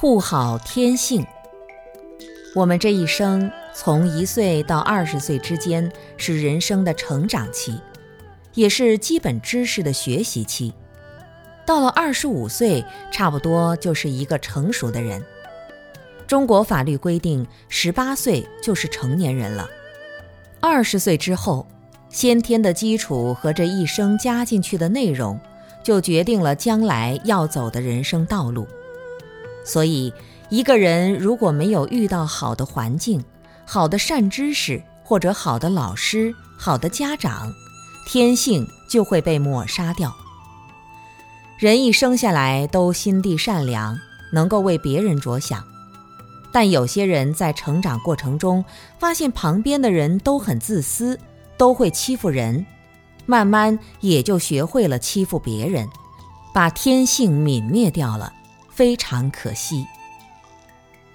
护好天性。我们这一生从一岁到二十岁之间是人生的成长期，也是基本知识的学习期。到了二十五岁，差不多就是一个成熟的人。中国法律规定，十八岁就是成年人了。二十岁之后，先天的基础和这一生加进去的内容，就决定了将来要走的人生道路。所以，一个人如果没有遇到好的环境、好的善知识或者好的老师、好的家长，天性就会被抹杀掉。人一生下来都心地善良，能够为别人着想，但有些人在成长过程中发现旁边的人都很自私，都会欺负人，慢慢也就学会了欺负别人，把天性泯灭掉了。非常可惜。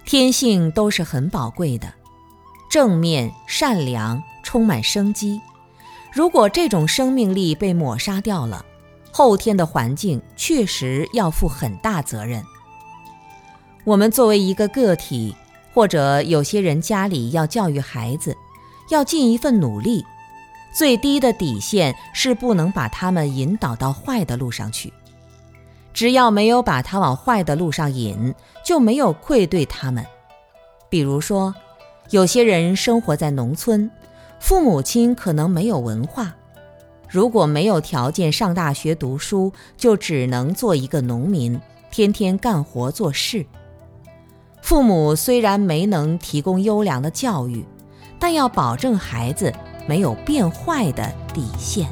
天性都是很宝贵的，正面、善良、充满生机。如果这种生命力被抹杀掉了，后天的环境确实要负很大责任。我们作为一个个体，或者有些人家里要教育孩子，要尽一份努力，最低的底线是不能把他们引导到坏的路上去。只要没有把他往坏的路上引，就没有愧对他们。比如说，有些人生活在农村，父母亲可能没有文化，如果没有条件上大学读书，就只能做一个农民，天天干活做事。父母虽然没能提供优良的教育，但要保证孩子没有变坏的底线。